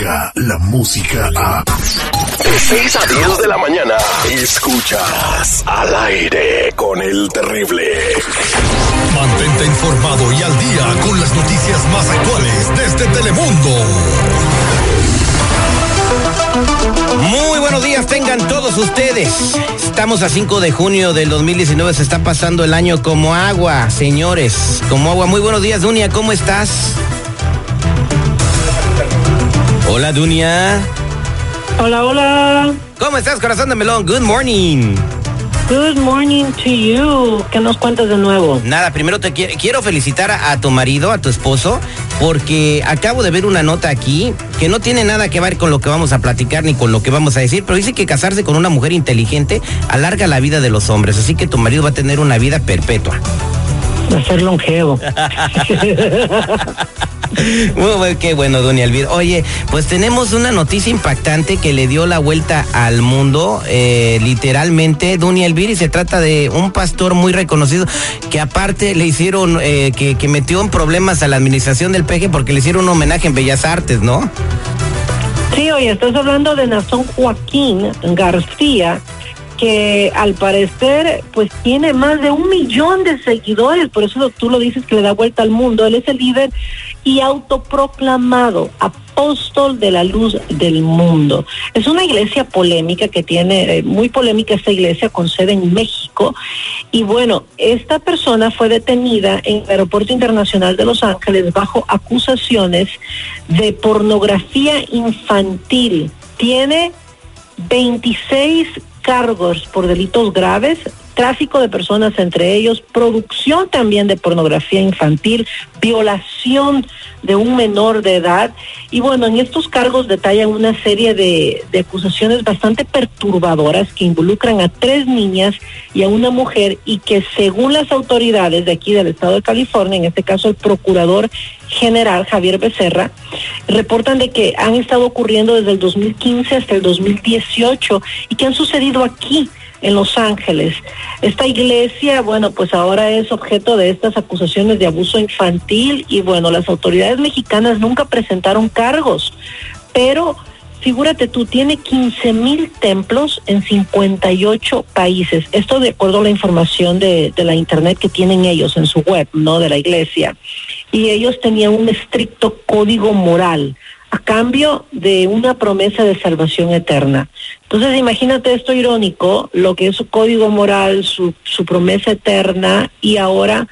La música a... De 6 a 10 de la mañana. Escuchas al aire con el terrible. Mantente informado y al día con las noticias más actuales desde Telemundo. Muy buenos días, tengan todos ustedes. Estamos a 5 de junio del 2019, se está pasando el año como agua, señores, como agua. Muy buenos días, Dunia, ¿cómo estás? Hola, Dunia. Hola, hola. ¿Cómo estás, corazón de melón? Good morning. Good morning to you. ¿Qué nos cuentas de nuevo? Nada, primero te quiero, quiero felicitar a, a, tu marido, a tu esposo, porque acabo de ver una nota aquí que no tiene nada que ver con lo que vamos a platicar ni con lo que vamos a decir, pero dice que casarse con una mujer inteligente alarga la vida de los hombres, así que tu marido va a tener una vida perpetua. Va a ser longevo. Qué bueno, doña Elvira. Oye, pues tenemos una noticia impactante que le dio la vuelta al mundo, eh, literalmente, doña Elvira, y se trata de un pastor muy reconocido que aparte le hicieron, eh, que, que metió en problemas a la administración del peje porque le hicieron un homenaje en Bellas Artes, ¿no? Sí, oye, estás hablando de Nazón Joaquín García, que al parecer pues tiene más de un millón de seguidores, por eso tú lo dices que le da vuelta al mundo, él es el líder y autoproclamado apóstol de la luz del mundo. Es una iglesia polémica que tiene, eh, muy polémica esta iglesia con sede en México y bueno, esta persona fue detenida en el Aeropuerto Internacional de Los Ángeles bajo acusaciones de pornografía infantil. Tiene 26 cargos por delitos graves, tráfico de personas entre ellos, producción también de pornografía infantil, violación de un menor de edad. Y bueno, en estos cargos detallan una serie de, acusaciones bastante perturbadoras que involucran a tres niñas y a una mujer y que según las autoridades de aquí del estado de California, en este caso el procurador general Javier Becerra, reportan de que han estado ocurriendo desde el 2015 hasta el 2018 y que han sucedido aquí en Los Ángeles. Esta iglesia, bueno, pues ahora es objeto de estas acusaciones de abuso infantil y bueno, las autoridades mexicanas nunca presentaron cargos, pero figúrate tú, tiene 15 mil templos en 58 países. Esto de acuerdo a la información de, de la internet que tienen ellos en su web, ¿no? De la iglesia. Y ellos tenían un estricto código moral a cambio de una promesa de salvación eterna. Entonces, imagínate esto irónico, lo que es su código moral, su, su promesa eterna y ahora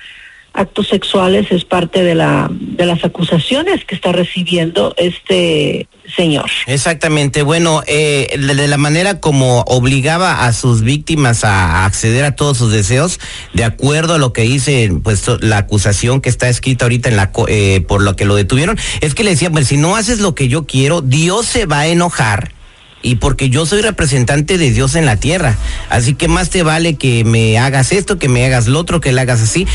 actos sexuales es parte de la de las acusaciones que está recibiendo este señor. Exactamente. Bueno, eh, de, la manera como obligaba a sus víctimas a acceder a todos sus deseos, de acuerdo a lo que dice, pues la acusación que está escrita ahorita en la eh, por lo que lo detuvieron, es que le decía, pues si no haces lo que yo quiero, Dios se va a enojar y porque yo soy representante de Dios en la tierra. Así que más te vale que me hagas esto, que me hagas lo otro, que le hagas así.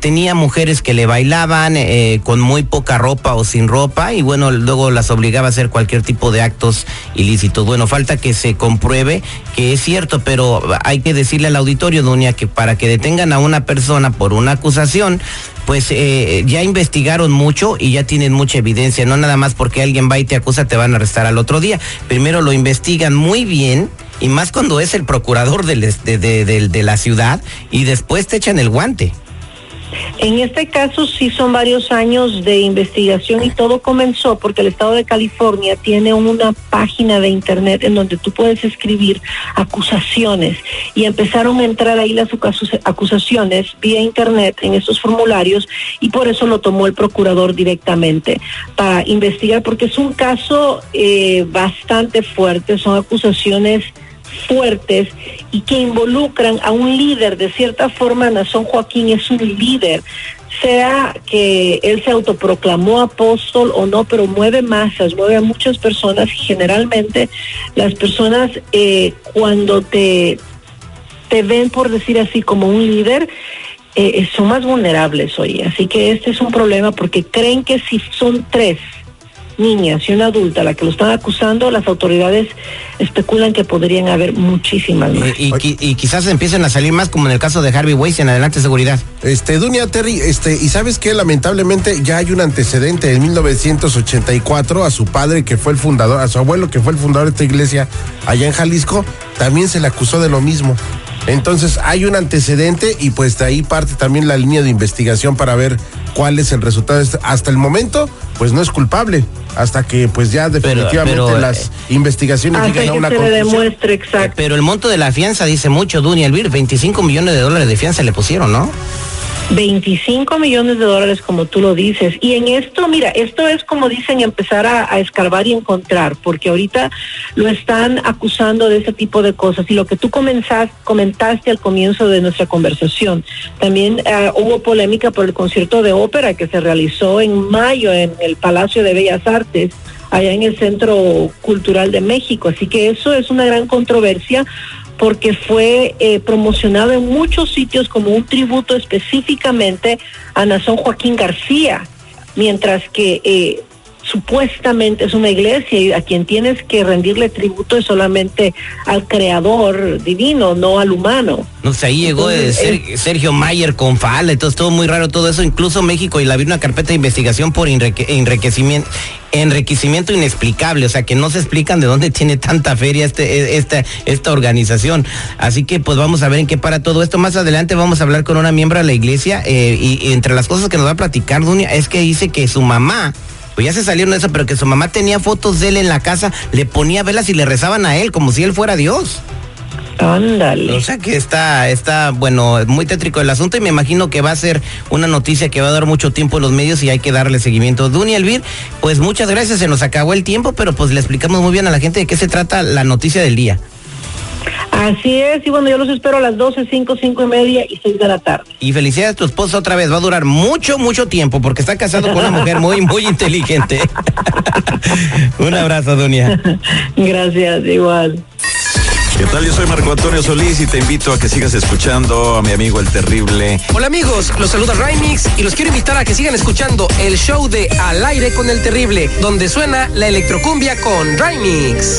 Tenía mujeres que le bailaban eh, con muy poca ropa o sin ropa y bueno, luego las obligaba a hacer cualquier tipo de actos ilícitos. Bueno, falta que se compruebe que es cierto, pero hay que decirle al auditorio, Dunia, que para que detengan a una persona por una acusación, pues eh, ya investigaron mucho y ya tienen mucha evidencia. No nada más porque alguien va y te acusa, te van a arrestar al otro día. Primero lo investigan muy bien y más cuando es el procurador de, la ciudad y después te echan el guante. En este caso sí son varios años de investigación y todo comenzó porque el estado de California tiene una página de internet en donde tú puedes escribir acusaciones y empezaron a entrar ahí las acusaciones vía internet en estos formularios y por eso lo tomó el procurador directamente para investigar porque es un caso eh, bastante fuerte, son acusaciones fuertes y que involucran a un líder. De cierta forma, Nazón Joaquín es un líder, sea que él se autoproclamó apóstol o no, pero mueve masas, mueve a muchas personas y generalmente las personas eh, cuando te, te ven, por decir así, como un líder, eh, son más vulnerables hoy. Así que este es un problema porque creen que si son tres, niñas y una adulta la que lo están acusando, las autoridades especulan que podrían haber muchísimas más. Y, y, y quizás empiecen a salir más como en el caso de Harvey Weinstein, adelante seguridad. Este, Dunia Terry, este, y sabes que lamentablemente ya hay un antecedente en 1984 a su padre que fue el fundador, a su abuelo que fue el fundador de esta iglesia allá en Jalisco, también se le acusó de lo mismo. Entonces hay un antecedente y pues de ahí parte también la línea de investigación para ver cuál es el resultado. Hasta el momento, pues no es culpable, hasta que pues ya definitivamente Pero- pero, las eh, investigaciones Hasta lleguen a que una se le demuestre exacto. Pero el monto de la fianza dice mucho, Dunia Elvir, 25 millones de dólares de fianza le pusieron, ¿no? 25 millones de dólares, como tú lo dices. Y en esto, mira, esto es como dicen, empezar a, a escarbar y encontrar, porque ahorita lo están acusando de ese tipo de cosas. Y lo que tú comenzas, comentaste al comienzo de nuestra conversación, también eh, hubo polémica por el concierto de ópera que se realizó en mayo en el Palacio de Bellas Artes allá en el Centro Cultural de México. Así que eso es una gran controversia porque fue eh, promocionado en muchos sitios como un tributo específicamente a Nazón Joaquín García, mientras que eh, supuestamente es una iglesia y a quien tienes que rendirle tributo es solamente al creador divino, no al humano. No sé, ahí llegó eh, Ser- Sergio Mayer con falda, entonces todo muy raro todo eso, incluso México y la abrió una carpeta de investigación por enrique- enriquecimiento, enriquecimiento inexplicable, o sea que no se explican de dónde tiene tanta feria este, eh, esta, esta organización. Así que pues vamos a ver en qué para todo esto. Más adelante vamos a hablar con una miembro de la iglesia eh, y, y entre las cosas que nos va a platicar Dunia es que dice que su mamá pues ya se salieron de eso, pero que su mamá tenía fotos de él en la casa, le ponía velas y le rezaban a él como si él fuera Dios. Ándale. O sea que está, está, bueno, muy tétrico el asunto y me imagino que va a ser una noticia que va a dar mucho tiempo en los medios y hay que darle seguimiento. Dunia Elvir, pues muchas gracias, se nos acabó el tiempo, pero pues le explicamos muy bien a la gente de qué se trata la noticia del día. Así es, y bueno, yo los espero a las 12, 5, 5 y media y 6 de la tarde. Y felicidades a tu esposo otra vez, va a durar mucho, mucho tiempo porque está casado con una mujer muy, muy inteligente. Un abrazo, Dunia. Gracias, igual. ¿Qué tal? Yo soy Marco Antonio Solís y te invito a que sigas escuchando a mi amigo el terrible. Hola amigos, los saluda Rymix y los quiero invitar a que sigan escuchando el show de Al aire con el terrible, donde suena la electrocumbia con Rymix.